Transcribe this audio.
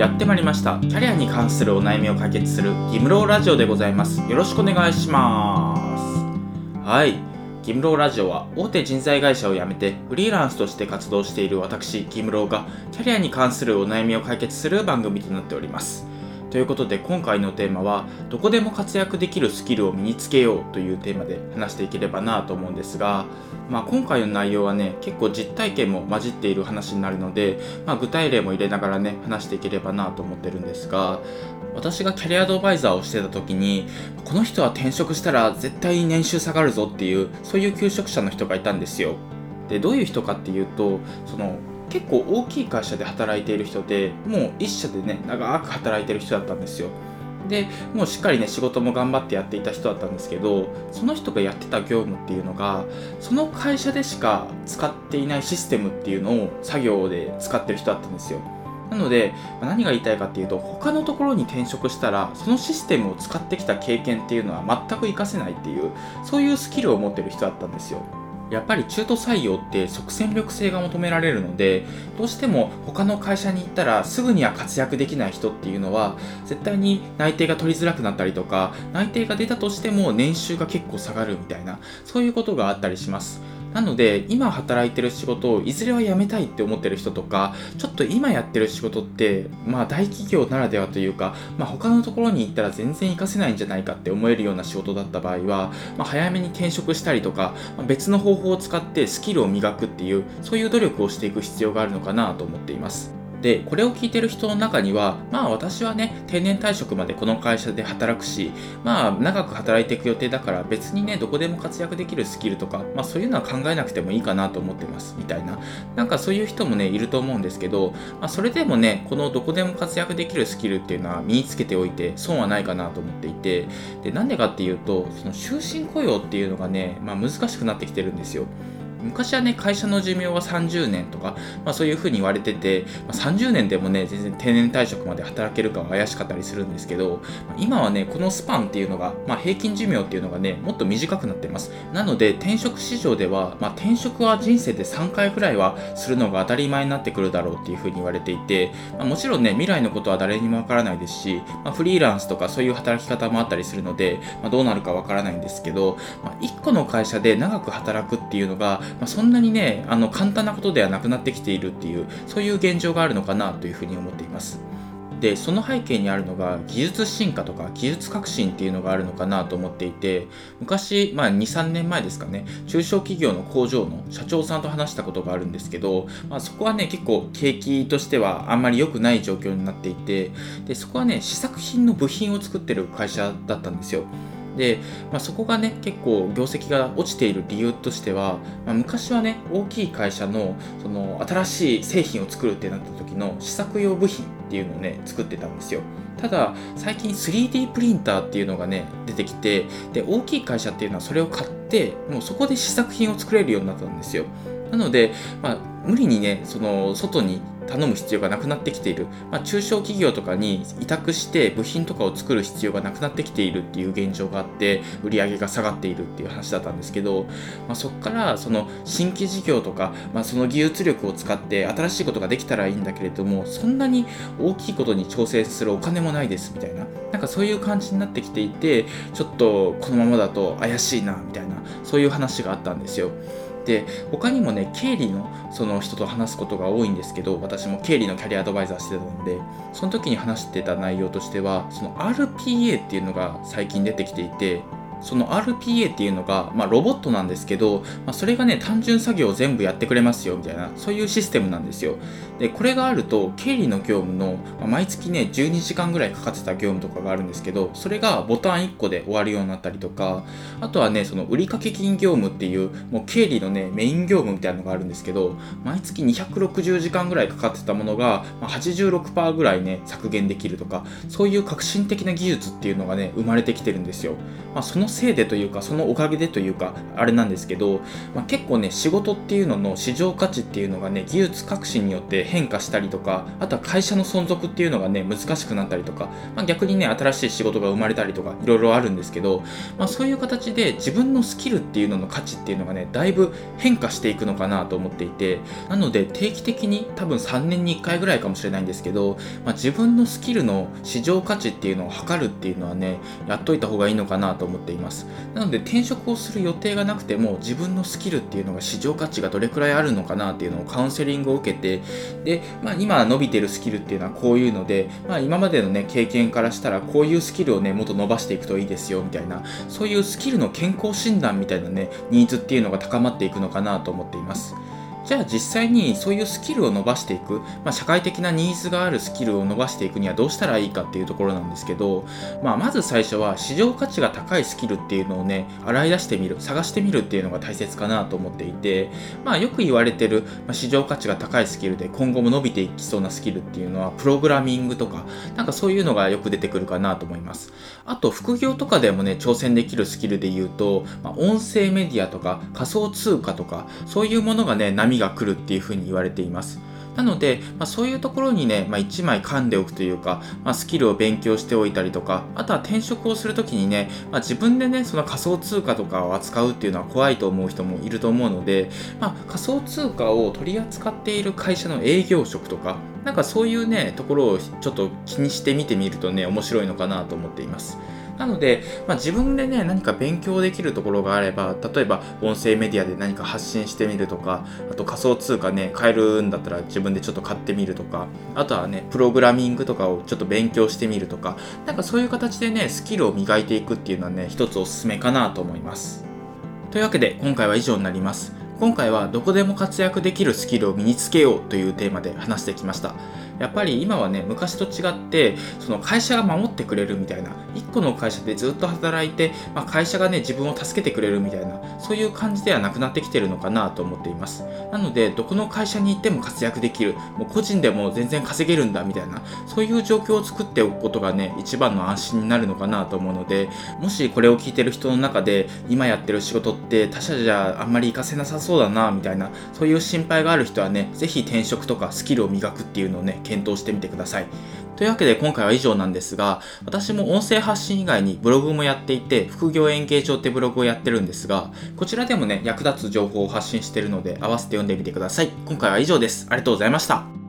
やってまいりました。キャリアに関するお悩みを解決するギムローラジオでございます。よろしくお願いします。はい。ギムローラジオは大手人材会社を辞めてフリーランスとして活動している私ギムローがキャリアに関するお悩みを解決する番組となっております。ということで今回のテーマはどこでも活躍できるスキルを身につけようというテーマで話していければなと思うんですが、まあ、今回の内容はね結構実体験も混じっている話になるので、まあ、具体例も入れながらね話していければなと思ってるんですが私がキャリアアドバイザーをしてた時にこの人は転職したら絶対に年収下がるぞっていうそういう求職者の人がいたんですよ。でどういう人かっていうとその結構大きい会社で働いている人でもう一社でね長く働いてる人だったんですよ。でもうしっかりね仕事も頑張ってやっていた人だったんですけどその人がやってた業務っていうのがその会社でしか使っていないシステムっていうのを作業で使ってる人だったんですよ。なので何が言いたいかっていうと他のところに転職したらそのシステムを使ってきた経験っていうのは全く活かせないっていうそういうスキルを持ってる人だったんですよ。やっぱり中途採用って即戦力性が求められるのでどうしても他の会社に行ったらすぐには活躍できない人っていうのは絶対に内定が取りづらくなったりとか内定が出たとしても年収が結構下がるみたいなそういうことがあったりします。なので今働いてる仕事をいずれは辞めたいって思ってる人とかちょっと今やってる仕事ってまあ大企業ならではというか、まあ、他のところに行ったら全然活かせないんじゃないかって思えるような仕事だった場合は、まあ、早めに転職したりとか、まあ、別の方法を使ってスキルを磨くっていうそういう努力をしていく必要があるのかなと思っています。でこれを聞いてる人の中にはまあ私はね定年退職までこの会社で働くしまあ長く働いていく予定だから別にねどこでも活躍できるスキルとかまあそういうのは考えなくてもいいかなと思ってますみたいな。なんかそういう人もねいると思うんですけど、まあ、それでもねこのどこでも活躍できるスキルっていうのは身につけておいて損はないかなと思っていてでなんでかっていうとその終身雇用っていうのがね、まあ、難しくなってきてるんですよ。昔はね会社の寿命は30年とか、まあ、そういうふうに言われてて、まあ、30年でもね全然定年退職まで働けるかは怪しかったりするんですけど今はねこのスパンっていうのが、まあ、平均寿命っていうのがねもっと短くなってます。なので転職市場では、まあ、転職は人生で3回くらいはするのが当たり前になってくるだろうっていうふうに言われていて、まあ、もちろんね未来のことは誰にもわからないですし、まあ、フリーランスとかそういう働き方もあったりするので、まあ、どうなるかわからないんですけど、まあ、1個の会社で長く働くっていうのがまあ、そんなにねあの簡単なことではなくなってきているっていうそういう現状があるのかなというふうに思っています。でその背景にあるのが技術進化とか技術革新っていうのがあるのかなと思っていて昔、まあ、23年前ですかね中小企業の工場の社長さんと話したことがあるんですけど、まあ、そこはね結構景気としてはあんまり良くない状況になっていてでそこはね試作品の部品を作ってる会社だったんですよ。で、まあ、そこがね結構業績が落ちている理由としては、まあ、昔はね大きい会社のその新しい製品を作るってなった時の試作用部品っていうのをね作ってたんですよ。ただ最近 3D プリンターっていうのがね出てきてで大きい会社っていうのはそれを買ってもうそこで試作品を作れるようになったんですよ。なので、まあ、無理にねその外に頼む必要がなくなってきている、まあ、中小企業とかに委託して部品とかを作る必要がなくなってきているっていう現状があって売り上げが下がっているっていう話だったんですけど、まあ、そこからその新規事業とか、まあ、その技術力を使って新しいことができたらいいんだけれどもそんなに大きいことに挑戦するお金もないですみたいななんかそういう感じになってきていてちょっとこのままだと怪しいなみたいなそういう話があったんですよ。で他にもね経理のその人と話すことが多いんですけど私も経理のキャリアアドバイザーしてたのでその時に話してた内容としてはその RPA っていうのが最近出てきていてその RPA っていうのが、まあ、ロボットなんですけど、まあ、それがね単純作業を全部やってくれますよみたいなそういうシステムなんですよ。でこれがあると経理の業務の、まあ、毎月ね12時間ぐらいかかってた業務とかがあるんですけどそれがボタン1個で終わるようになったりとかあとはねその売掛金業務っていうもう経理のねメイン業務みたいなのがあるんですけど毎月260時間ぐらいかかってたものが、まあ、86%ぐらいね削減できるとかそういう革新的な技術っていうのがね生まれてきてるんですよ、まあ、そのせいでというかそのおかげでというかあれなんですけど、まあ、結構ね仕事っていうのの市場価値っていうのがね技術革新によって変化したりとかあとは会社の存続っていうのがね難しくなったりとか、まあ、逆にね新しい仕事が生まれたりとかいろいろあるんですけど、まあ、そういう形で自分のスキルっていうのの価値っていうのがねだいぶ変化していくのかなと思っていてなので定期的に多分3年に1回ぐらいかもしれないんですけど、まあ、自分のスキルの市場価値っていうのを測るっていうのはねやっといた方がいいのかなと思っています。なので転職をする予定がなくても自分のスキルっていうのが市場価値がどれくらいあるのかなっていうのをカウンセリングを受けてで、まあ、今伸びてるスキルっていうのはこういうので、まあ、今までのね経験からしたらこういうスキルをねもっと伸ばしていくといいですよみたいなそういうスキルの健康診断みたいなねニーズっていうのが高まっていくのかなと思っています。じゃあ実際にそういうスキルを伸ばしていく、まあ、社会的なニーズがあるスキルを伸ばしていくにはどうしたらいいかっていうところなんですけど、まあ、まず最初は市場価値が高いスキルっていうのをね洗い出してみる探してみるっていうのが大切かなと思っていて、まあ、よく言われてる、ま市場価値が高いスキルで今後も伸びていきそうなスキルっていうのはプログラミングとかなんかそういうのがよく出てくるかなと思います。あと副業とかでもね挑戦できるスキルで言うと、ま音声メディアとか仮想通貨とかそういうものがね波が来るっていうふうに言われています。なので、まあ、そういうところにね、まあ、1枚噛んでおくというか、まあ、スキルを勉強しておいたりとか、あとは転職をするときにね、まあ、自分でね、その仮想通貨とかを扱うっていうのは怖いと思う人もいると思うので、まあ、仮想通貨を取り扱っている会社の営業職とか、なんかそういうね、ところをちょっと気にしてみてみるとね、面白いのかなと思っています。なので、まあ、自分でね、何か勉強できるところがあれば、例えば音声メディアで何か発信してみるとか、あと仮想通貨ね、買えるんだったら自分でちょっと買ってみるとか、あとはね、プログラミングとかをちょっと勉強してみるとか、なんかそういう形でね、スキルを磨いていくっていうのはね、一つおすすめかなと思います。というわけで、今回は以上になります。今回はどこでも活躍できるスキルを身につけようというテーマで話してきました。やっぱり今はね昔と違ってその会社が守ってくれるみたいな1個の会社でずっと働いて、まあ、会社がね自分を助けてくれるみたいなそういう感じではなくなってきてるのかなと思っています。なのでどこの会社に行っても活躍できるもう個人でも全然稼げるんだみたいなそういう状況を作っておくことがね一番の安心になるのかなと思うのでもしこれを聞いてる人の中で今やってる仕事って他社じゃあんまり活かせなさそうだなみたいなそういう心配がある人はね是非転職とかスキルを磨くっていうのをね検討してみてください。というわけで今回は以上なんですが、私も音声発信以外にブログもやっていて、副業演芸場ってブログをやってるんですが、こちらでもね、役立つ情報を発信してるので、合わせて読んでみてください。今回は以上です。ありがとうございました。